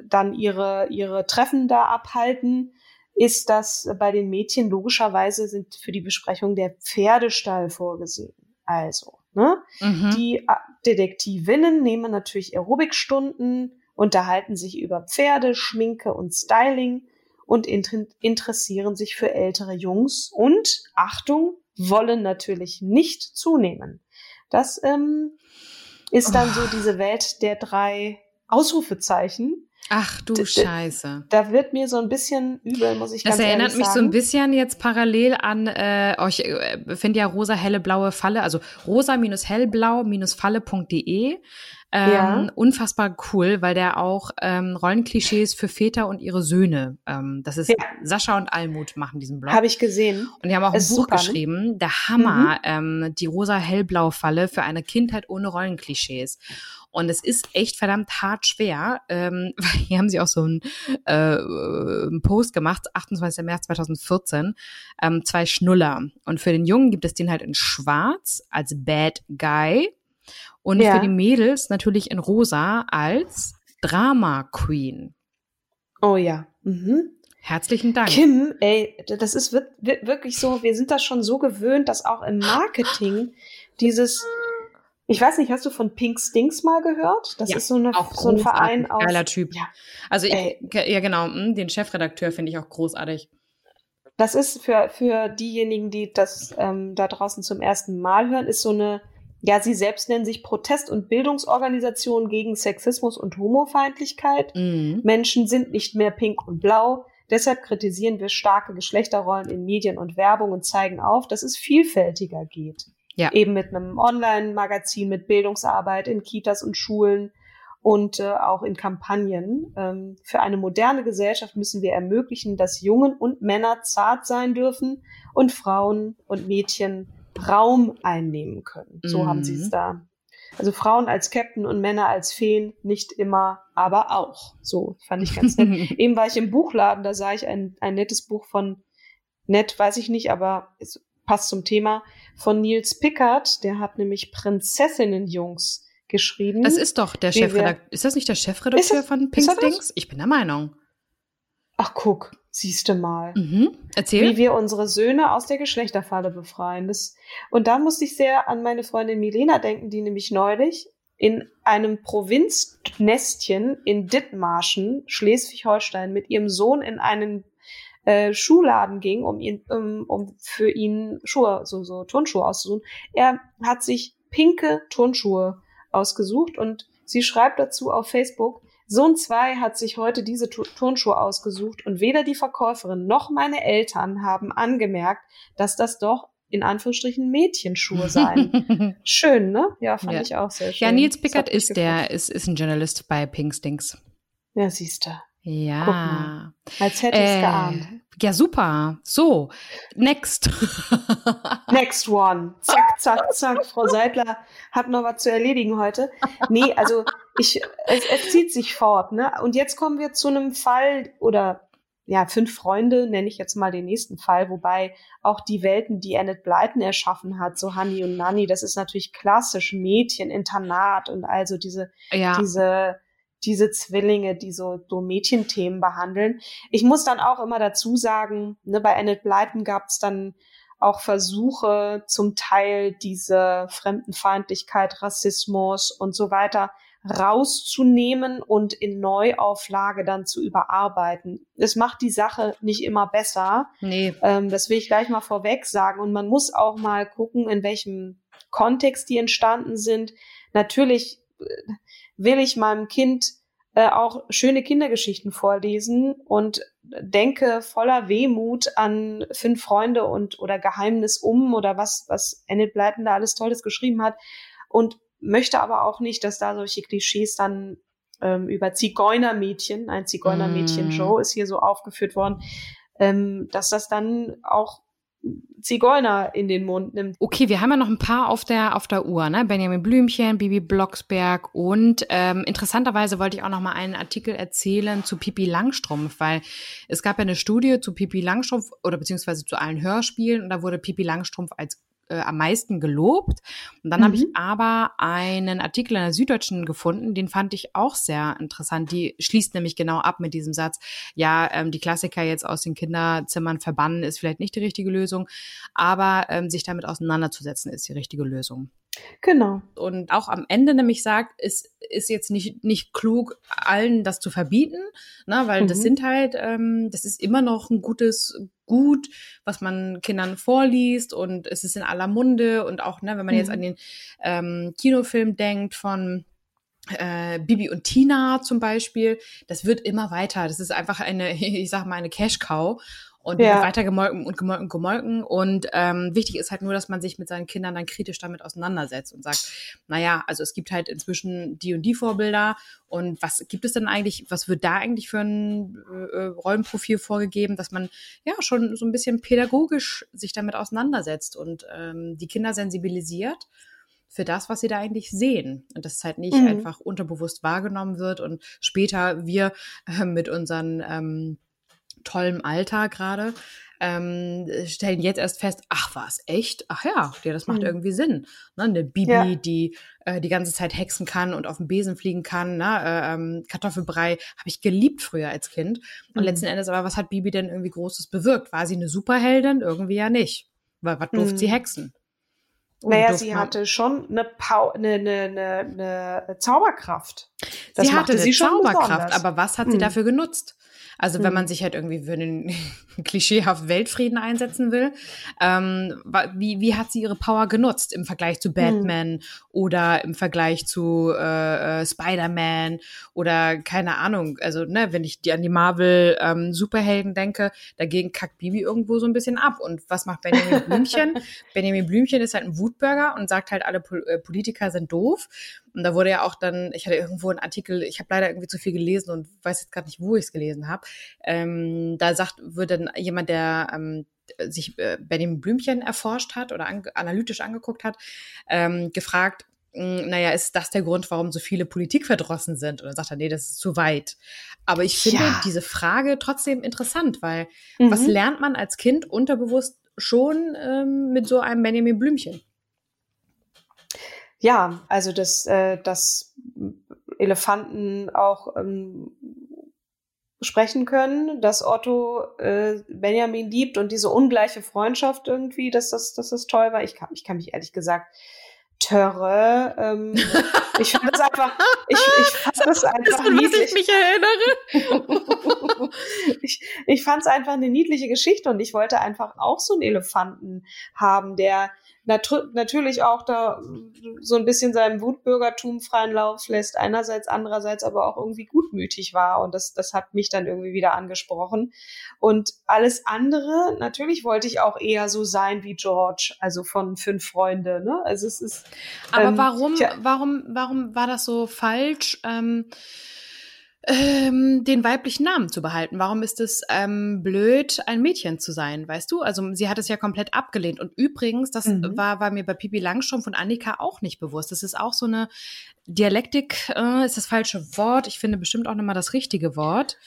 dann ihre, ihre Treffen da abhalten, ist das bei den Mädchen logischerweise sind für die Besprechung der Pferdestall vorgesehen. Also, ne? Mhm. Die äh, Detektivinnen nehmen natürlich Aerobikstunden, unterhalten sich über Pferde, Schminke und Styling und inter interessieren sich für ältere Jungs und, Achtung, wollen natürlich nicht zunehmen. Das ähm, ist dann oh. so diese Welt der drei Ausrufezeichen. Ach du Scheiße. Da wird mir so ein bisschen übel, muss ich das ganz ehrlich sagen. Das erinnert mich so ein bisschen jetzt parallel an, äh, oh, ich äh, finde ja rosa helle blaue Falle, also rosa-hellblau-falle.de. Ähm, ja. Unfassbar cool, weil der auch ähm, Rollenklischees für Väter und ihre Söhne, ähm, das ist ja. Sascha und Almut machen diesen Blog. Habe ich gesehen. Und die haben auch ist ein Buch super, ne? geschrieben, ne? der Hammer, mhm. ähm, die rosa-hellblau Falle für eine Kindheit ohne Rollenklischees. Und es ist echt verdammt hart schwer. Ähm, hier haben sie auch so einen, äh, Post gemacht, 28. März 2014, ähm, zwei Schnuller. Und für den Jungen gibt es den halt in Schwarz als Bad Guy. Und ja. für die Mädels natürlich in Rosa als Drama Queen. Oh ja. Mhm. Herzlichen Dank. Kim, ey, das ist wirklich so, wir sind das schon so gewöhnt, dass auch im Marketing dieses ich weiß nicht, hast du von Pink Stinks mal gehört? Das ja, ist so, eine, so ein Verein aus. Geiler Typ. Ja. Also ich, ja genau, hm, den Chefredakteur finde ich auch großartig. Das ist für, für diejenigen, die das ähm, da draußen zum ersten Mal hören, ist so eine, ja, sie selbst nennen sich Protest- und Bildungsorganisation gegen Sexismus und Homofeindlichkeit. Mhm. Menschen sind nicht mehr pink und blau. Deshalb kritisieren wir starke Geschlechterrollen in Medien und Werbung und zeigen auf, dass es vielfältiger geht. Ja. Eben mit einem Online-Magazin, mit Bildungsarbeit in Kitas und Schulen und äh, auch in Kampagnen. Ähm, für eine moderne Gesellschaft müssen wir ermöglichen, dass Jungen und Männer zart sein dürfen und Frauen und Mädchen Raum einnehmen können. So mhm. haben sie es da. Also Frauen als Captain und Männer als Feen, nicht immer, aber auch. So fand ich ganz nett. Eben war ich im Buchladen, da sah ich ein, ein nettes Buch von, nett weiß ich nicht, aber es passt zum Thema, von Nils Pickard. Der hat nämlich Prinzessinnenjungs geschrieben. Das ist doch der Chefredakteur. Ist das nicht der Chefredakteur das, von Pinkstings? Ich bin der Meinung. Ach, guck, siehste mal. Mhm. Erzähl. Wie wir unsere Söhne aus der Geschlechterfalle befreien. Das, und da musste ich sehr an meine Freundin Milena denken, die nämlich neulich in einem Provinznestchen in Dithmarschen, Schleswig-Holstein, mit ihrem Sohn in einen äh, Schuhladen ging, um ihn, um, um für ihn Schuhe, so, so Turnschuhe auszusuchen. Er hat sich pinke Turnschuhe ausgesucht und sie schreibt dazu auf Facebook, Sohn 2 hat sich heute diese Turnschuhe ausgesucht und weder die Verkäuferin noch meine Eltern haben angemerkt, dass das doch in Anführungsstrichen Mädchenschuhe seien. schön, ne? Ja, fand ja. ich auch sehr schön. Ja, Nils Pickert ist der, ist, ist ein Journalist bei Pinkstings. Ja, siehst du. Ja. Als hätte ich es äh, geahnt. Ja, super. So, next. next one. Zack, zack, zack. Frau Seidler hat noch was zu erledigen heute. Nee, also ich, es, es zieht sich fort, ne? Und jetzt kommen wir zu einem Fall oder ja, fünf Freunde nenne ich jetzt mal den nächsten Fall, wobei auch die Welten, die Annette Blyton erschaffen hat, so Honey und Nanny, das ist natürlich klassisch Mädchen, Internat und also diese, ja. diese, diese Zwillinge, die so, so Mädchenthemen behandeln. Ich muss dann auch immer dazu sagen, ne, bei Annette Blyton gab es dann auch Versuche, zum Teil diese Fremdenfeindlichkeit, Rassismus und so weiter rauszunehmen und in Neuauflage dann zu überarbeiten. Es macht die Sache nicht immer besser. Nee. Ähm, das will ich gleich mal vorweg sagen. Und man muss auch mal gucken, in welchem Kontext die entstanden sind. Natürlich äh, will ich meinem Kind äh, auch schöne Kindergeschichten vorlesen und denke voller Wehmut an fünf Freunde und oder Geheimnis um oder was was Enid Blyton da alles Tolles geschrieben hat und möchte aber auch nicht, dass da solche Klischees dann ähm, über Zigeunermädchen, ein Zigeunermädchen mm. Joe ist hier so aufgeführt worden, ähm, dass das dann auch Zigeuner in den Mund nimmt. Okay, wir haben ja noch ein paar auf der auf der Uhr, ne? Benjamin Blümchen, Bibi Blocksberg und ähm, interessanterweise wollte ich auch noch mal einen Artikel erzählen zu Pipi Langstrumpf, weil es gab ja eine Studie zu Pipi Langstrumpf oder beziehungsweise zu allen Hörspielen und da wurde Pipi Langstrumpf als äh, am meisten gelobt. Und dann mhm. habe ich aber einen Artikel in der Süddeutschen gefunden, den fand ich auch sehr interessant. Die schließt nämlich genau ab mit diesem Satz, ja, ähm, die Klassiker jetzt aus den Kinderzimmern verbannen ist vielleicht nicht die richtige Lösung, aber ähm, sich damit auseinanderzusetzen ist die richtige Lösung. Genau. Und auch am Ende nämlich sagt, es ist jetzt nicht, nicht klug, allen das zu verbieten, ne, weil mhm. das sind halt, ähm, das ist immer noch ein gutes Gut, was man Kindern vorliest und es ist in aller Munde und auch, ne, wenn man mhm. jetzt an den ähm, Kinofilm denkt von äh, Bibi und Tina zum Beispiel, das wird immer weiter. Das ist einfach eine, ich sag mal, eine Cash-Cow und ja. weiter gemolken und gemolken, gemolken. Und ähm, wichtig ist halt nur, dass man sich mit seinen Kindern dann kritisch damit auseinandersetzt und sagt, naja, also es gibt halt inzwischen die und die Vorbilder und was gibt es denn eigentlich, was wird da eigentlich für ein äh, Rollenprofil vorgegeben, dass man ja schon so ein bisschen pädagogisch sich damit auseinandersetzt und ähm, die Kinder sensibilisiert für das, was sie da eigentlich sehen. Und dass es halt nicht mhm. einfach unterbewusst wahrgenommen wird und später wir äh, mit unseren ähm, tollem Alter gerade, ähm, stellen jetzt erst fest, ach was, echt? Ach ja, ja das macht mhm. irgendwie Sinn. Ne, eine Bibi, ja. die äh, die ganze Zeit hexen kann und auf dem Besen fliegen kann. Ne? Äh, ähm, Kartoffelbrei habe ich geliebt früher als Kind. Und mhm. letzten Endes aber, was hat Bibi denn irgendwie Großes bewirkt? War sie eine Superheldin? Irgendwie ja nicht. Weil was durfte mhm. sie hexen? Und naja, sie hatte schon eine, Pau eine, eine, eine, Zauberkraft. Das sie hatte sie eine Zauberkraft, aber was hat sie mhm. dafür genutzt? Also wenn man mhm. sich halt irgendwie für den klischeehaft Weltfrieden einsetzen will, ähm, wie, wie hat sie ihre Power genutzt im Vergleich zu Batman mhm. oder im Vergleich zu äh, äh, Spider-Man oder keine Ahnung. Also ne, wenn ich die an die Marvel ähm, Superhelden denke, dagegen kackt Bibi irgendwo so ein bisschen ab. Und was macht Benjamin Blümchen? Benjamin Blümchen ist halt ein Wutbürger und sagt halt, alle Pol äh, Politiker sind doof. Und da wurde ja auch dann, ich hatte irgendwo einen Artikel, ich habe leider irgendwie zu viel gelesen und weiß jetzt gerade nicht, wo ich es gelesen habe. Ähm, da sagt, wird dann jemand, der ähm, sich äh, Benjamin Blümchen erforscht hat oder an, analytisch angeguckt hat, ähm, gefragt, hm, naja, ist das der Grund, warum so viele Politikverdrossen sind? Und dann sagt er, nee, das ist zu weit. Aber ich finde ja. diese Frage trotzdem interessant, weil mhm. was lernt man als Kind unterbewusst schon ähm, mit so einem Benjamin Blümchen? Ja, also dass, äh, dass Elefanten auch ähm, sprechen können, dass Otto äh, Benjamin liebt und diese ungleiche Freundschaft irgendwie, dass das, dass das toll war. Ich kann, ich kann mich ehrlich gesagt Törre. Ähm, ich fand es einfach, ich, ich fand es einfach niedlich. ich mich erinnere. ich ich fand es einfach eine niedliche Geschichte und ich wollte einfach auch so einen Elefanten haben, der nat natürlich auch da so ein bisschen seinem Wutbürgertum freien Lauf lässt, einerseits, andererseits aber auch irgendwie gutmütig war. Und das, das hat mich dann irgendwie wieder angesprochen. Und alles andere, natürlich wollte ich auch eher so sein wie George, also von Fünf Freunde. Ne? Also es ist. Aber ähm, warum, tja, warum, warum war das so falsch? Ähm ähm, den weiblichen Namen zu behalten. Warum ist es ähm, blöd, ein Mädchen zu sein, weißt du? Also sie hat es ja komplett abgelehnt. Und übrigens, das mhm. war, war mir bei Pipi Langstrumpf und Annika auch nicht bewusst. Das ist auch so eine Dialektik, äh, ist das falsche Wort. Ich finde bestimmt auch nochmal das richtige Wort.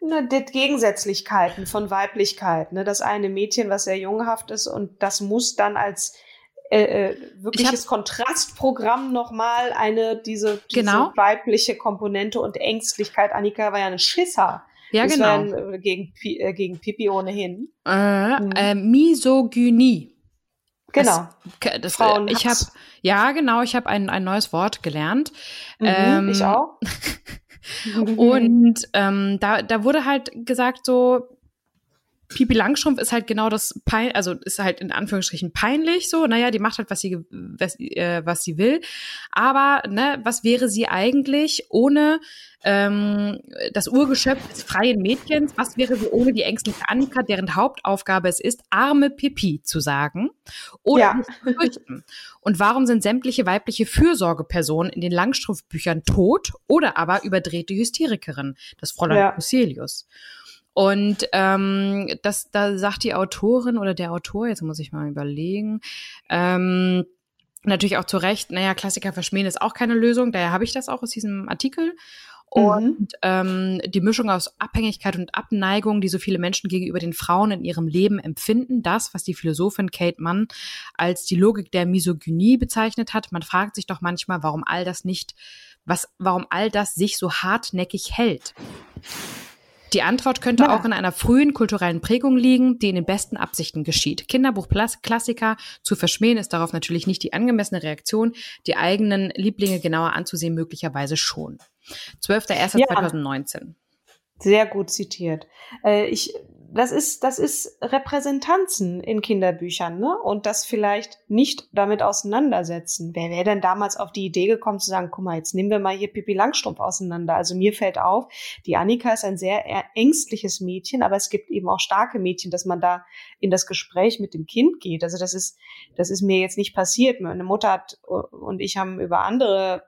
ne, die Gegensätzlichkeiten von Weiblichkeit. Ne? Das eine Mädchen, was sehr junghaft ist und das muss dann als äh, äh wirkliches Kontrastprogramm nochmal eine, diese, diese genau. weibliche Komponente und Ängstlichkeit. Annika war ja eine Schisser. Ja, das genau. War ja, gegen, äh, gegen Pipi ohnehin. Äh, mhm. äh, Misogynie. Genau. Das, das, Frauen ich habe ja genau, ich habe ein, ein neues Wort gelernt. Mhm, ähm, ich auch. und ähm, da, da wurde halt gesagt so, Pipi Langstrumpf ist halt genau das pein also ist halt in Anführungsstrichen peinlich so, naja, die macht halt, was sie, was, äh, was sie will. Aber, ne, was wäre sie eigentlich ohne ähm, das Urgeschöpf des freien Mädchens? Was wäre sie ohne die ängstliche Annika, deren Hauptaufgabe es ist, arme Pipi zu sagen oder Ja. zu fürchten? Und warum sind sämtliche weibliche Fürsorgepersonen in den Langstrumpfbüchern tot oder aber überdrehte Hysterikerin, das Fräulein Ja. Cuselius? Und ähm, das, da sagt die Autorin oder der Autor, jetzt muss ich mal überlegen, ähm, natürlich auch zu Recht, naja, Klassiker verschmähen ist auch keine Lösung, daher habe ich das auch aus diesem Artikel. Und ähm, die Mischung aus Abhängigkeit und Abneigung, die so viele Menschen gegenüber den Frauen in ihrem Leben empfinden, das, was die Philosophin Kate Mann als die Logik der Misogynie bezeichnet hat. Man fragt sich doch manchmal, warum all das nicht, was, warum all das sich so hartnäckig hält. Die Antwort könnte Ja. auch in einer frühen kulturellen Prägung liegen, die in den besten Absichten geschieht. Kinderbuch-Klassiker zu verschmähen ist darauf natürlich nicht die angemessene Reaktion, die eigenen Lieblinge genauer anzusehen möglicherweise schon. 12.01.2019. Sehr gut zitiert. Äh, ich, das ist, das ist Repräsentanzen in Kinderbüchern, ne? Und das vielleicht nicht damit auseinandersetzen. Wer wäre denn damals auf die Idee gekommen zu sagen, guck mal, jetzt nehmen wir mal hier Pippi Langstrumpf auseinander. Also mir fällt auf, die Annika ist ein sehr ängstliches Mädchen, aber es gibt eben auch starke Mädchen, dass man da in das Gespräch mit dem Kind geht. Also das ist, das ist mir jetzt nicht passiert. Meine Mutter hat und ich haben über andere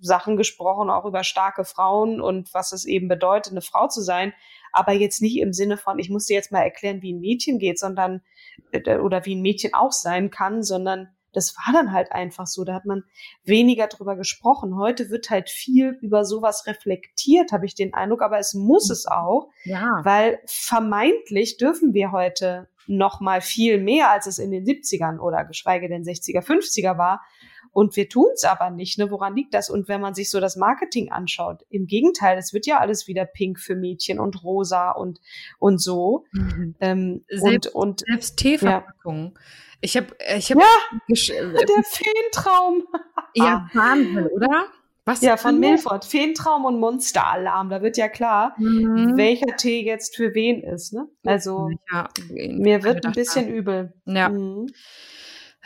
Sachen gesprochen, auch über starke Frauen und was es eben bedeutet, eine Frau zu sein. Aber jetzt nicht im Sinne von, ich muss dir jetzt mal erklären, wie ein Mädchen geht, sondern, äh, oder wie ein Mädchen auch sein kann, sondern das war dann halt einfach so. Da hat man weniger drüber gesprochen. Heute wird halt viel über sowas reflektiert, habe ich den Eindruck, aber es muss es auch, Ja. weil vermeintlich dürfen wir heute noch mal viel mehr, als es in den 70ern oder geschweige denn 60er, 50er war. Und wir tun es aber nicht. Ne? Woran liegt das? Und wenn man sich so das Marketing anschaut, im Gegenteil, es wird ja alles wieder pink für Mädchen und rosa und, und so. Ähm, und, Selbst- und Selbst Teeverpackungen. Ich habe, ich habe, Ja. ja, der Feentraum. ja, Wahnsinn, oder? Was Ja, von Milford. Feentraum und Monsteralarm. Da wird ja klar, Mhm. welcher Tee jetzt für wen ist. Ne? Also ja, mir wird ein bisschen übel. Ja. Mhm.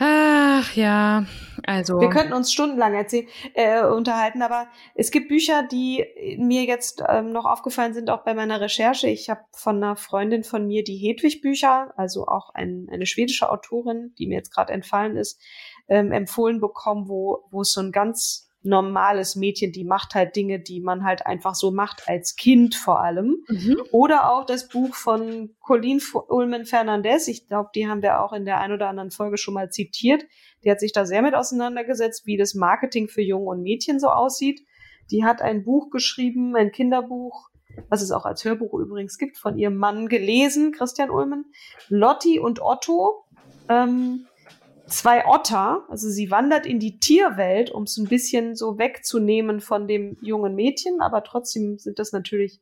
Ach ja, also. Wir könnten uns stundenlang erzählen, äh, unterhalten, aber es gibt Bücher, die mir jetzt ähm, noch aufgefallen sind, auch bei meiner Recherche. Ich habe von einer Freundin von mir die Hedwig-Bücher, also auch ein, eine schwedische Autorin, die mir jetzt gerade entfallen ist, ähm, empfohlen bekommen, wo, wo es so ein ganz normales Mädchen, die macht halt Dinge, die man halt einfach so macht, als Kind vor allem. Mhm. Oder auch das Buch von Colleen Ullman Fernandez. Ich glaube, die haben wir auch in der ein oder anderen Folge schon mal zitiert. Die hat sich da sehr mit auseinandergesetzt, wie das Marketing für Jungen und Mädchen so aussieht. Die hat ein Buch geschrieben, ein Kinderbuch, was es auch als Hörbuch übrigens gibt, von ihrem Mann gelesen, Christian Ullman. Lotti und Otto. Ähm, zwei Otter, also sie wandert in die Tierwelt, um es ein bisschen so wegzunehmen von dem jungen Mädchen, aber trotzdem sind das natürlich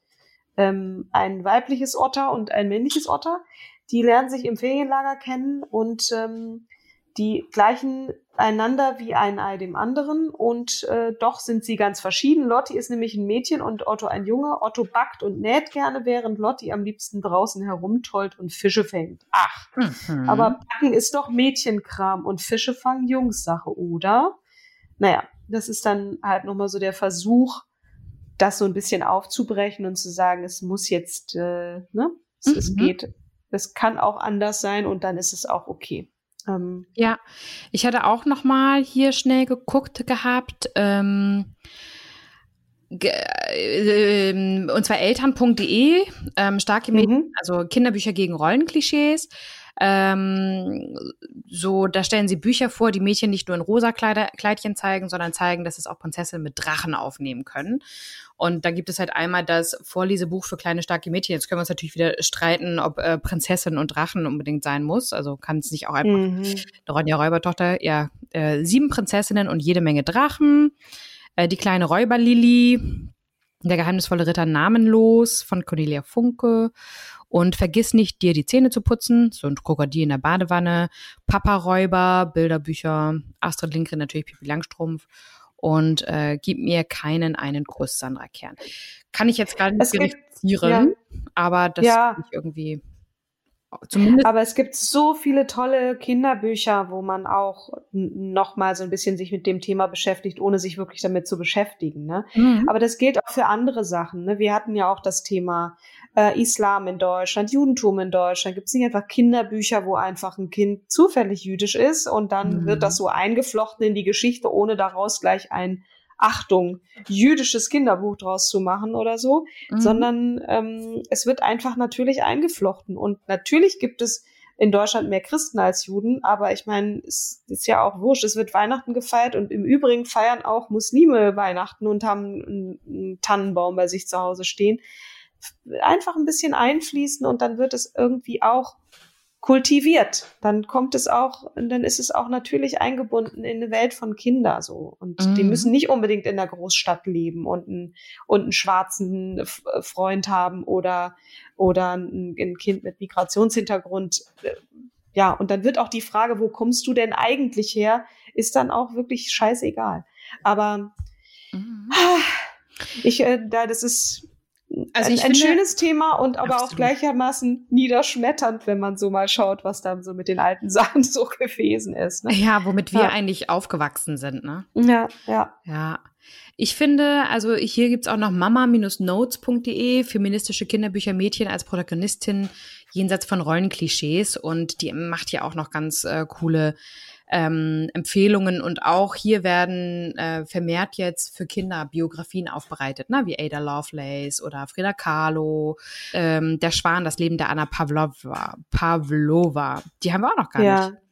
ähm, ein weibliches Otter und ein männliches Otter. Die lernen sich im Ferienlager kennen und ähm, die gleichen einander wie ein Ei dem anderen und äh, doch sind sie ganz verschieden. Lotti ist nämlich ein Mädchen und Otto ein Junge. Otto backt und näht gerne, während Lotti am liebsten draußen herumtollt und Fische fängt. Ach, Mhm. aber Backen ist doch Mädchenkram und Fische fangen Jungssache, oder? Naja, das ist dann halt nochmal so der Versuch, das so ein bisschen aufzubrechen und zu sagen, es muss jetzt, äh, ne, es, es Mhm. geht, es kann auch anders sein und dann ist es auch okay. Ähm, Ja, ich hatte auch noch mal hier schnell geguckt gehabt. Ähm, ge, ähm, und zwar eltern.de, ähm, starke mhm. also Kinderbücher gegen Rollenklischees. Ähm, so, da stellen sie Bücher vor, die Mädchen nicht nur in rosa Kleider, Kleidchen zeigen, sondern zeigen, dass es auch Prinzessinnen mit Drachen aufnehmen können. Und da gibt es halt einmal das Vorlesebuch für kleine, starke Mädchen. Jetzt können wir uns natürlich wieder streiten, ob äh, Prinzessin und Drachen unbedingt sein muss. Also kann es nicht auch einfach mhm. Ronja Räubertochter, ja, äh, sieben Prinzessinnen und jede Menge Drachen. Äh, die kleine Räuberlili, der geheimnisvolle Ritter Namenlos von Cornelia Funke und vergiss nicht, dir die Zähne zu putzen, so ein Krokodil in der Badewanne, Papa-Räuber, Bilderbücher, Astrid Lindgren natürlich Pipi Langstrumpf und äh, gib mir keinen einen Kuss, Sandra Kern. Kann ich jetzt gar nicht verifizieren, ja. aber das ja. ich irgendwie Zumindest. Aber es gibt so viele tolle Kinderbücher, wo man auch noch mal so ein bisschen sich mit dem Thema beschäftigt, ohne sich wirklich damit zu beschäftigen. Ne? Mhm. Aber das gilt auch für andere Sachen. Ne? Wir hatten ja auch das Thema äh, Islam in Deutschland, Judentum in Deutschland. Gibt es nicht einfach Kinderbücher, wo einfach ein Kind zufällig jüdisch ist und dann mhm. wird das so eingeflochten in die Geschichte, ohne daraus gleich ein Achtung, jüdisches Kinderbuch draus zu machen oder so, mhm. sondern ähm, es wird einfach natürlich eingeflochten. Und natürlich gibt es in Deutschland mehr Christen als Juden, aber ich meine, es ist ja auch wurscht, es wird Weihnachten gefeiert und im Übrigen feiern auch Muslime Weihnachten und haben einen, einen Tannenbaum bei sich zu Hause stehen. Einfach ein bisschen einfließen und dann wird es irgendwie auch kultiviert, dann kommt es auch, dann ist es auch natürlich eingebunden in eine Welt von Kindern so. Und mhm. die müssen nicht unbedingt in der Großstadt leben und einen, und einen schwarzen Freund haben oder, oder ein, ein Kind mit Migrationshintergrund. Ja, und dann wird auch die Frage, wo kommst du denn eigentlich her, ist dann auch wirklich scheißegal. Aber mhm. ich, äh, da, das ist, also ein, ein finde, schönes Thema und aber absolut. auch gleichermaßen niederschmetternd, wenn man so mal schaut, was da so mit den alten Sachen so gewesen ist. Ne? Ja, womit wir ja. eigentlich aufgewachsen sind, ne? Ja, ja. Ja. Ich finde, also hier gibt's auch noch mama-notes.de, feministische Kinderbücher Mädchen als Protagonistin jenseits von Rollenklischees und die macht ja auch noch ganz äh, coole ähm, Empfehlungen und auch hier werden äh, vermehrt jetzt für Kinder Biografien aufbereitet, ne? wie Ada Lovelace oder Frida Kahlo, ähm, Der Schwan, das Leben der Anna Pavlova. Pavlova. Die haben wir auch noch gar ja. nicht.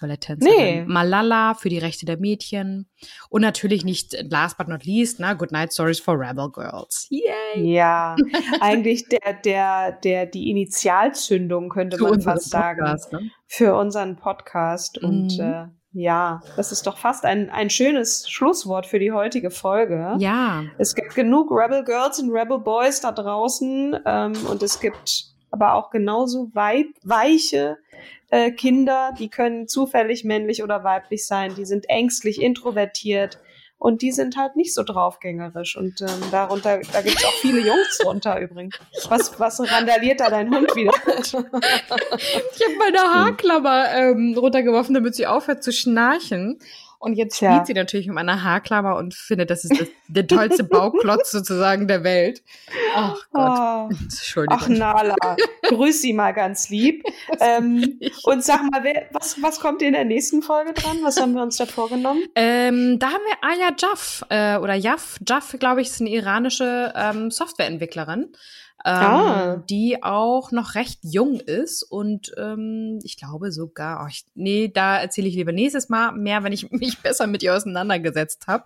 Balletttänzerin. Nee. Malala für die Rechte der Mädchen. Und natürlich nicht last but not least, ne, Good Night Stories for Rebel Girls. Yay! Ja, eigentlich der, der, der, die Initialzündung, könnte für man fast sagen. ne? Für unseren Podcast. Mhm. Und äh, ja, das ist doch fast ein, ein schönes Schlusswort für die heutige Folge. Ja. Es gibt genug Rebel Girls und Rebel Boys da draußen ähm, und es gibt aber auch genauso weib, weiche äh, Kinder, die können zufällig männlich oder weiblich sein, die sind ängstlich, introvertiert und die sind halt nicht so draufgängerisch. Und ähm, darunter, da gibt's auch viele Jungs drunter übrigens. Was, was randaliert da dein Hund wieder? ich habe meine Haarklammer ähm, runtergeworfen, damit sie aufhört zu schnarchen. Und jetzt spielt ja. sie natürlich mit einer Haarklammer und findet, das ist das, der tollste Bauklotz sozusagen der Welt. Ach Gott. Oh. Entschuldigung. Ach Nala, grüß sie mal ganz lieb. ähm, und sag mal, wer, was, was kommt in der nächsten Folge dran? Was haben wir uns da vorgenommen? Ähm, da haben wir Aya Jaff äh, oder Jaff. Jaff, glaube ich, ist eine iranische ähm, Softwareentwicklerin ähm, ah. die auch noch recht jung ist und ähm, ich glaube sogar, oh, ich, nee, da erzähle ich lieber nächstes Mal mehr, wenn ich mich besser mit ihr auseinandergesetzt habe.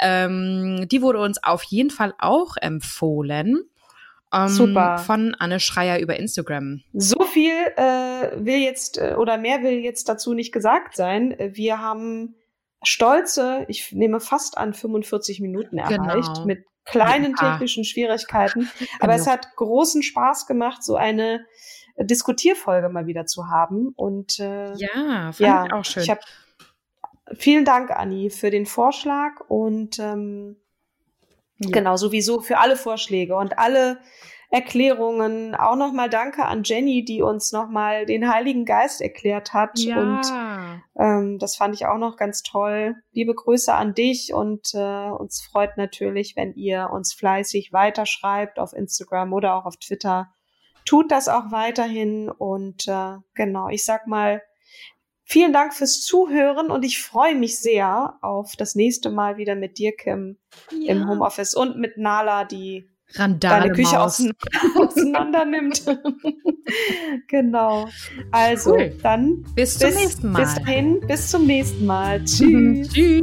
Ähm, die wurde uns auf jeden Fall auch empfohlen. Ähm, Super. Von Anne Schreier über Instagram. So viel äh, will jetzt äh, oder mehr will jetzt dazu nicht gesagt sein. Wir haben stolze, ich nehme fast an 45 Minuten erreicht genau. mit kleinen ja. technischen Schwierigkeiten. Aber es hat großen Spaß gemacht, so eine Diskutierfolge mal wieder zu haben. Und äh, ja, fand ja, ich auch schön. Ich hab, vielen Dank, Anni, für den Vorschlag und ähm, ja. genau sowieso für alle Vorschläge und alle Erklärungen. Auch nochmal danke an Jenny, die uns nochmal den Heiligen Geist erklärt hat. Ja. Und ähm, das fand ich auch noch ganz toll. Liebe Grüße an dich und äh, uns freut natürlich, wenn ihr uns fleißig weiterschreibt auf Instagram oder auch auf Twitter. Tut das auch weiterhin und äh, genau, ich sag mal, vielen Dank fürs Zuhören und ich freue mich sehr auf das nächste Mal wieder mit dir, Kim, ja. im Homeoffice und mit Nala, die Randale deine Küche auseinander, auseinander nimmt. genau. Also, Cool. dann Bis zum nächsten Mal. Bis dahin, bis zum nächsten Mal. Tschüss. Tschüss.